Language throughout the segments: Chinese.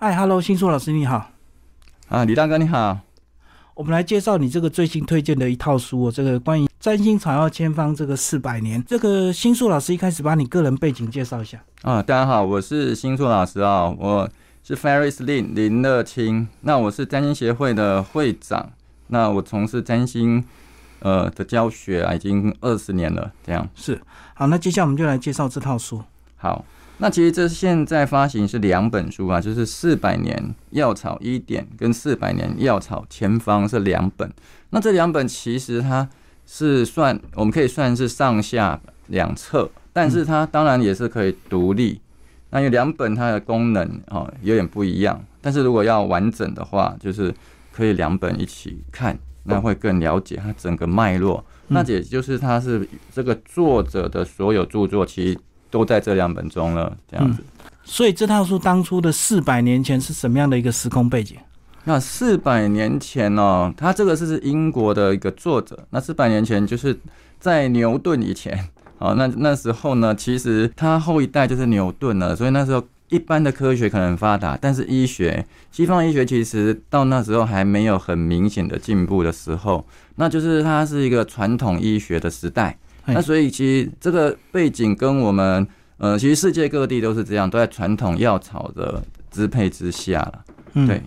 嗨，Hello，新硕老师你好。啊，李大哥你好。我们来介绍你这个最新推荐的一套书哦，这个关于占星草药千方这个四百年。这个新硕老师一开始把你个人背景介绍一下。啊，大家好，我是新硕老师啊，我是 Ferris Lin 林乐清。那我是占星协会的会长。那我从事占星呃的教学啊，已经二十年了。这样是好，那接下来我们就来介绍这套书。好。那其实这现在发行是两本书啊，就是四百年药草医典跟四百年药草前方是两本。那这两本其实它是算，我们可以算是上下两册，但是它当然也是可以独立。那有两本它的功能哦有点不一样，但是如果要完整的话，就是可以两本一起看，那会更了解它整个脉络。那也就是它是这个作者的所有著作，其实。都在这两本中了，这样子。所以这套书当初的四百年前是什么样的一个时空背景？那四百年前哦，他这个是英国的一个作者。那四百年前就是在牛顿以前，哦，那那时候呢，其实他后一代就是牛顿了。所以那时候一般的科学可能发达，但是医学，西方医学其实到那时候还没有很明显的进步的时候，那就是它是一个传统医学的时代。那所以其实这个背景跟我们，呃，其实世界各地都是这样，都在传统药草的支配之下了。对，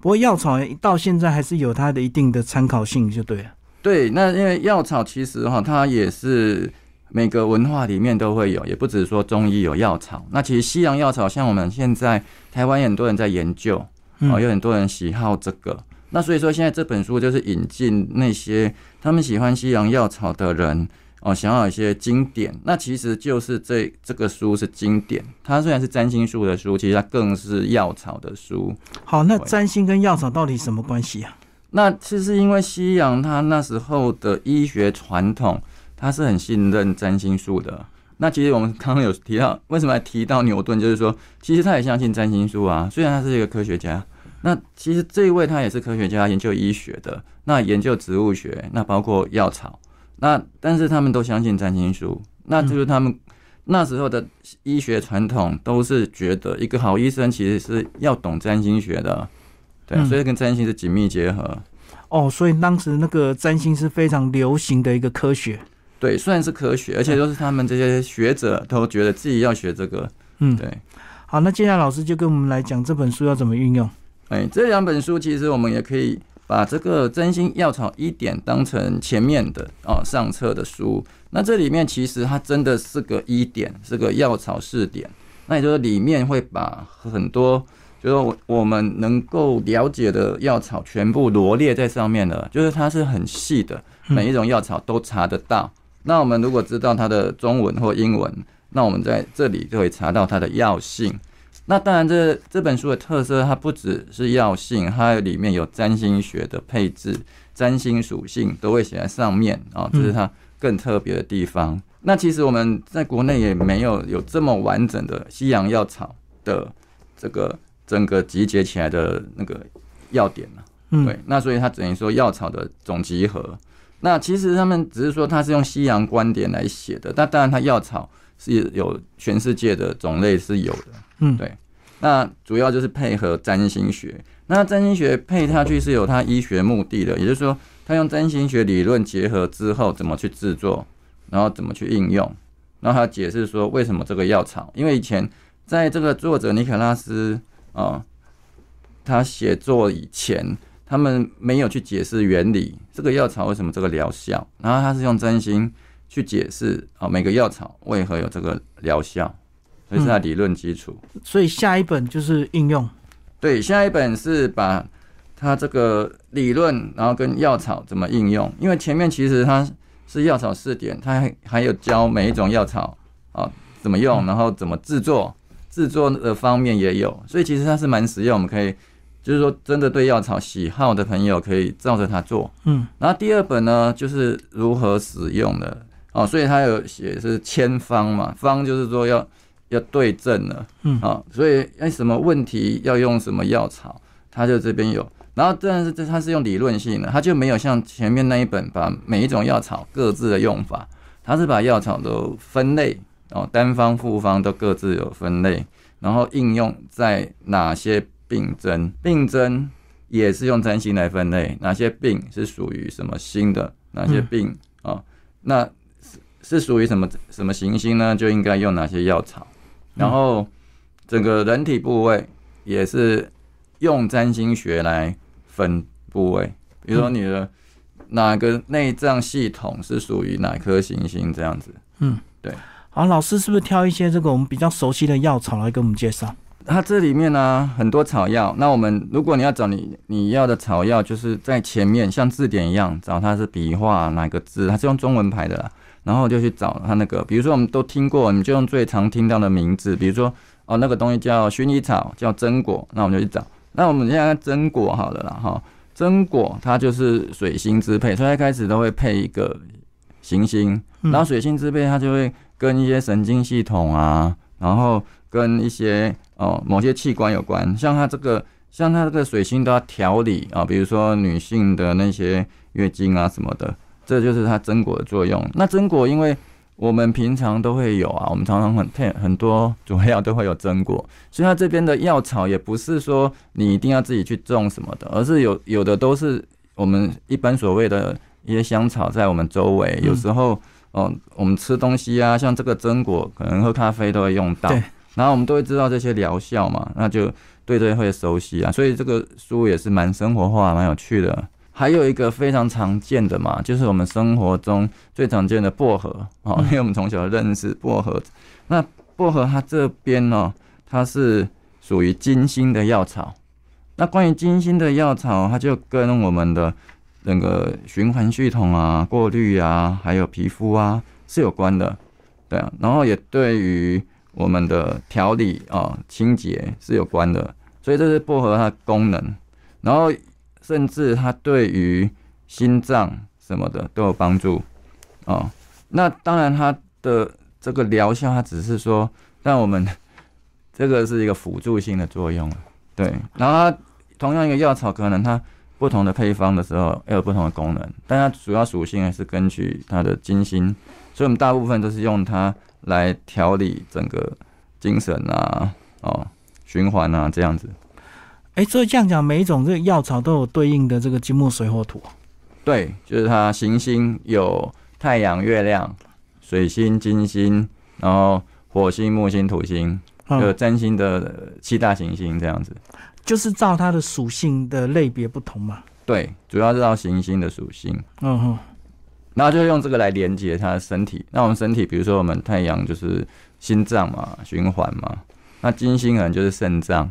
不过药草到现在还是有它的一定的参考性，就对了。对，那因为药草其实哈，它也是每个文化里面都会有，也不只是说中医有药草。那其实西洋药草，像我们现在台湾很多人在研究，啊，有很多人喜好这个。那所以说现在这本书就是引进那些他们喜欢西洋药草的人。哦，想要一些经典，那其实就是这这个书是经典。它虽然是占星术的书，其实它更是药草的书。好，那占星跟药草到底什么关系啊？那其实因为西洋它那时候的医学传统，它是很信任占星术的。那其实我们刚刚有提到，为什么提到牛顿，就是说其实他也相信占星术啊。虽然他是一个科学家，那其实这一位他也是科学家，研究医学的，那研究植物学，那包括药草。那但是他们都相信占星术，那就是他们那时候的医学传统都是觉得一个好医生其实是要懂占星学的，对，所以跟占星是紧密结合。哦，所以当时那个占星是非常流行的一个科学，对，虽然是科学，而且都是他们这些学者都觉得自己要学这个。嗯，对。好，那接下来老师就跟我们来讲这本书要怎么运用。哎，这两本书其实我们也可以。把这个真心药草一点当成前面的哦上册的书，那这里面其实它真的是个一点，是个药草试点。那也就是里面会把很多，就是我我们能够了解的药草全部罗列在上面了，就是它是很细的，每一种药草都查得到。那我们如果知道它的中文或英文，那我们在这里就会查到它的药性。那当然，这这本书的特色，它不只是药性，它里面有占星学的配置，占星属性都会写在上面啊，这是它更特别的地方。那其实我们在国内也没有有这么完整的西洋药草的这个整个集结起来的那个要点了。对，那所以它等于说药草的总集合。那其实他们只是说它是用西洋观点来写的，但当然它药草是有全世界的种类是有的。嗯，对，那主要就是配合占星学。那占星学配下去是有它医学目的的，也就是说，它用占星学理论结合之后，怎么去制作，然后怎么去应用，然后他解释说为什么这个药草，因为以前在这个作者尼可拉斯啊，他写作以前，他们没有去解释原理，这个药草为什么这个疗效，然后他是用占星去解释啊，每个药草为何有这个疗效。所以是它理论基础，所以下一本就是应用。对，下一本是把它这个理论，然后跟药草怎么应用。因为前面其实它是药草试点，它还还有教每一种药草啊怎么用，然后怎么制作，制作的方面也有。所以其实它是蛮实用，我们可以就是说真的对药草喜好的朋友可以照着它做。嗯，然后第二本呢就是如何使用的哦，所以他有写是千方嘛，方就是说要。要对症了，嗯，啊，所以哎，什么问题要用什么药草，他就这边有，然后但是这它是用理论性的，它就没有像前面那一本把每一种药草各自的用法，它是把药草都分类，哦，单方、复方都各自有分类，然后应用在哪些病症，病症也是用占星来分类，哪些病是属于什么新的，哪些病啊、那是是属于什么什么行星呢？就应该用哪些药草，然后整个人体部位也是用占星学来分部位，比如说你的哪个内脏系统是属于哪颗行星这样子。嗯，对。好，老师是不是挑一些这个我们比较熟悉的药草来给我们介绍？它这里面呢很多草药，那我们如果你要找你你要的草药，就是在前面像字典一样找它是笔画哪个字，它是用中文排的啦，然后就去找他那个，比如说我们都听过，你就用最常听到的名字，比如说哦那个东西叫薰衣草，叫榛果，那我们就去找。那我们现在看榛果好了啦哈，榛果它就是水星支配，所以它一开始都会配一个行星，嗯。然后水星支配它就会跟一些神经系统啊，然后跟一些哦某些器官有关，像它这个像它这个水星都要调理啊，比如说女性的那些月经啊什么的，这就是它榛果的作用。那榛果因为我们平常都会有啊，我们常常很配很多主料都会有榛果，所以它这边的药草也不是说你一定要自己去种什么的，而是有有的都是我们一般所谓的一些香草在我们周围，有时候哦、我们吃东西啊，像这个榛果，可能喝咖啡都会用到对，然后我们都会知道这些疗效嘛，那就对这些会熟悉啊，所以这个书也是蛮生活化、蛮有趣的。还有一个非常常见的嘛，就是我们生活中最常见的薄荷哦，因为我们从小认识薄荷。那薄荷它这边呢、它是属于金星的药草。那关于金星的药草，它就跟我们的整个循环系统啊、过滤啊，还有皮肤啊是有关的，对啊。然后也对于我们的调理啊、清洁是有关的，所以这是薄荷它的功能。然后甚至它对于心脏什么的都有帮助哦。那当然，它的这个疗效，它只是说让我们这个是一个辅助性的作用，对。然后它同样一个药草，可能它不同的配方的时候要有不同的功能，但它主要属性还是根据它的金星，所以我们大部分都是用它来调理整个精神啊、哦循环啊这样子。哎，所以这样讲，每一种这个药草都有对应的这个金木水火土。对，就是它行星有太阳、月亮、水星、金星，然后火星、木星、土星，就嗯，占星的呃七大行星这样子。就是照它的属性的类别不同嘛。对，主要是照行星的属性，嗯哼，然后就用这个来连接它的身体。那我们身体，比如说我们太阳就是心脏嘛，循环嘛，那金星可能就是肾脏，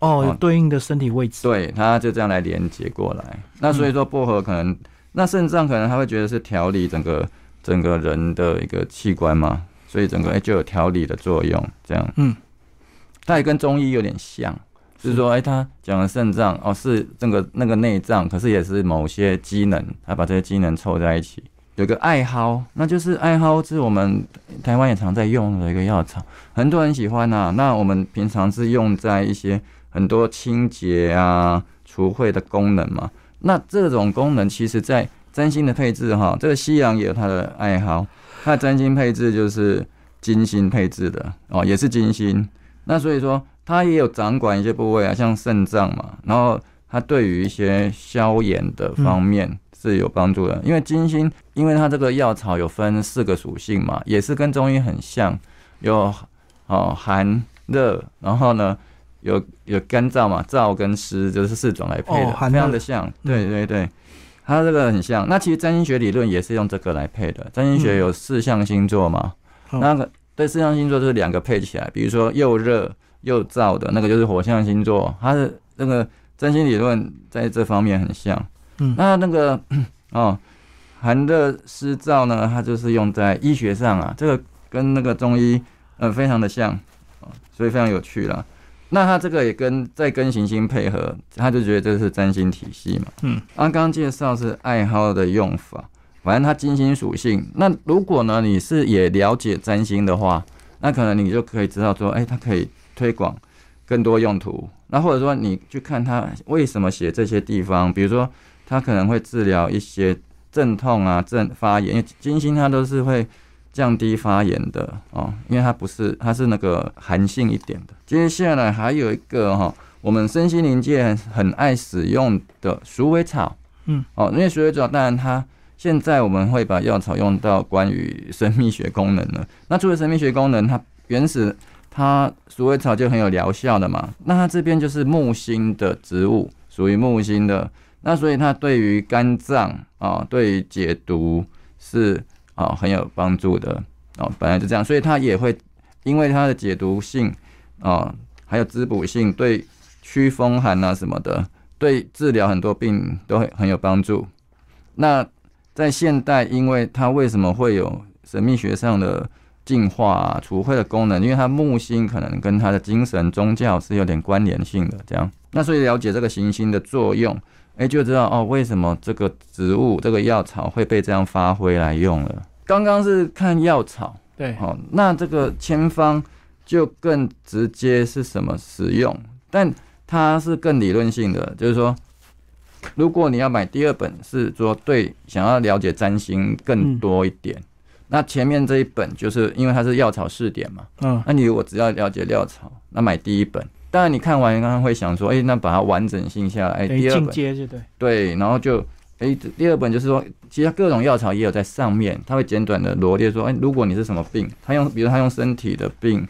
哦，有哦对应的身体位置。对，它就这样来连接过来。那所以说薄荷可能，那肾脏可能他会觉得是调理整个整个人的一个器官嘛，所以整个哎、就有调理的作用，这样。嗯，它也跟中医有点像，就是说哎、他讲的肾脏哦是这个那个内脏，可是也是某些机能，他把这些机能凑在一起。有个艾蒿，那就是艾蒿是我们台湾也常在用的一个药草，很多人喜欢呐、那我们平常是用在一些很多清洁啊、除秽的功能嘛。那这种功能其实在占星的配置哈，这个西洋也有它的爱好，它的占星配置就是金星配置的哦，也是金星。那所以说它也有掌管一些部位啊，像肾脏嘛，然后它对于一些消炎的方面是有帮助的，因为金星，因为它这个药草有分四个属性嘛，也是跟中医很像，有哦寒热，然后呢有有干燥嘛，燥跟湿就是四种来配的，哦非常的像，对对对。它这个很像，那其实占星学理论也是用这个来配的。占星学有四象星座嘛，嗯那个对四象星座就是两个配起来，比如说又热又燥的那个就是火象星座，它的那个占星理论在这方面很像。嗯那那个哦，寒热湿燥呢，它就是用在医学上啊，这个跟那个中医呃非常的像，哦所以非常有趣啦。那他这个也跟在跟行星配合，他就觉得这是占星体系嘛。嗯，刚刚介绍是爱好的用法，反正它金星属性。那如果呢你是也了解占星的话，那可能你就可以知道说，哎、它可以推广更多用途。那或者说你去看他为什么写这些地方，比如说他可能会治疗一些阵痛啊、阵发炎，因为金星它都是会降低发炎的哦，因为它不是它是那个寒性一点的。接下来还有一个哈、我们身心灵界很很爱使用的鼠尾草，嗯，哦，因为鼠尾草当然它现在我们会把药草用到关于生命学功能了。那除了生命学功能，它原始它鼠尾草就很有疗效的嘛。那它这边就是木星的植物，属于木星的，那所以它对于肝脏啊，对于解毒是啊很有帮助的哦。本来就这样，所以它也会因为它的解毒性啊，还有滋补性，对驱风寒啊什么的，对治疗很多病都会很有帮助。那在现代，因为它为什么会有神秘学上的净化、啊、除秽的功能？因为它木星可能跟它的精神宗教是有点关联性的。这样，那所以了解这个行星的作用，哎，就知道哦，为什么这个植物、这个药草会被这样发挥来用了。刚刚是看药草，对，好，那这个千方就更直接是什么使用？但它是更理论性的，就是说，如果你要买第二本，是说对想要了解占星更多一点，那前面这一本就是因为它是药草试点嘛，嗯，那你如果只要了解药草，那买第一本，当然你看完刚刚会想说，哎、那把它完整性下来，等于进第二本。对，对，然后就诶，第二本就是说，其实各种药草也有在上面，它会简短的罗列说，哎，如果你是什么病，他用，比如他用身体的病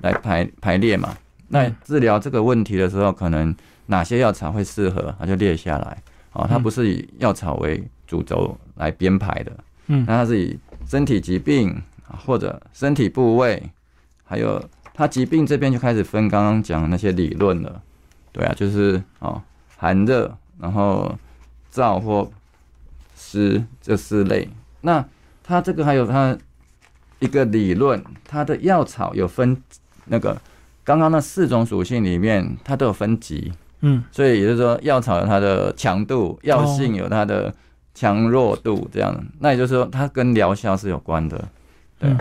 来排排列嘛，那嗯治疗这个问题的时候，可能哪些药草会适合，他就列下来。哦，它不是以药草为主轴来编排的，嗯。那它是以身体疾病或者身体部位，还有它疾病这边就开始分刚刚讲的那些理论了。对啊，就是哦，寒热，然后燥或湿这四类。那它这个还有它一个理论，它的药草有分那个刚刚那四种属性里面，它都有分级。嗯所以也就是说，药草有它的强度，药性有它的强弱度，这样。那也就是说，它跟疗效是有关的。对，嗯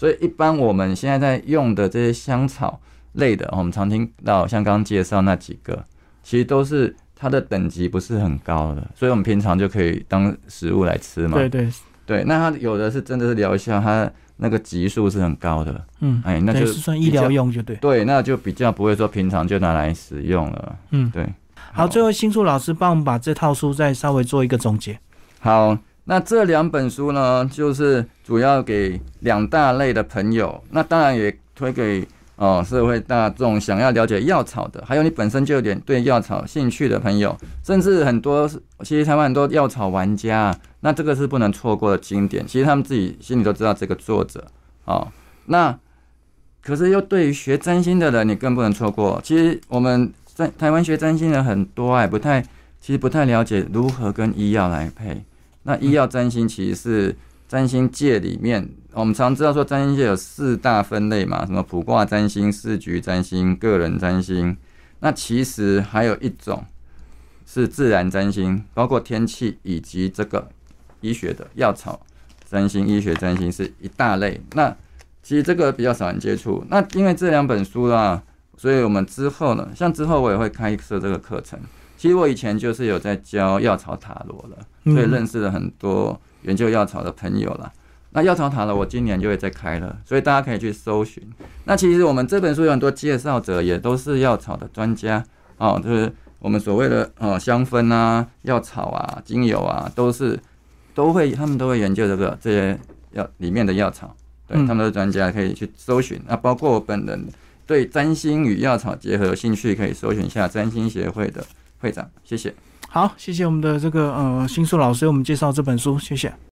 所以一般我们现在在用的这些香草类的，我们常听到像刚刚介绍那几个，其实都是它的等级不是很高的，所以我们平常就可以当食物来吃嘛。对对，对，那它有的是真的是疗效，它那个级数是很高的。嗯，哎，那就是算医疗用就对，对，那就比较不会说平常就拿来使用了。嗯，对。好，最后新树老师帮我们把这套书再稍微做一个总结。好，那这两本书呢，就是主要给两大类的朋友，那当然也推给哦社会大众想要了解药草的，还有你本身就有点对药草兴趣的朋友，甚至很多其实台湾很多药草玩家，那这个是不能错过的经典。其实他们自己心里都知道这个作者哦，那可是又对于学占星的人，你更不能错过。其实我们在台湾学占星的很多哎，不太其实不太了解如何跟医药来配。那医药占星其实是占星界里面，我们常知道说占星界有四大分类嘛，什么卜卦占星、四局占星、个人占星。那其实还有一种是自然占星，包括天气以及这个医学的药草占星、医学占星是一大类。那其实这个比较少人接触。那因为这两本书啦，所以我们之后呢，像之后我也会开设这个课程。其实我以前就是有在教药草塔罗了，嗯所以认识了很多研究药草的朋友啦。那药草塔罗我今年就会再开了，所以大家可以去搜寻。那其实我们这本书有很多介绍者，也都是药草的专家哦，就是我们所谓的呃香氛啊、药草啊、精油啊，都是都会他们都会研究这个这些药里面的药草，对嗯他们都是专家，可以去搜寻。那包括我本人对占星与药草结合有兴趣，可以搜寻一下占星协会的会长，谢谢。好，谢谢我们的这个呃新书老师为我们介绍这本书，谢谢。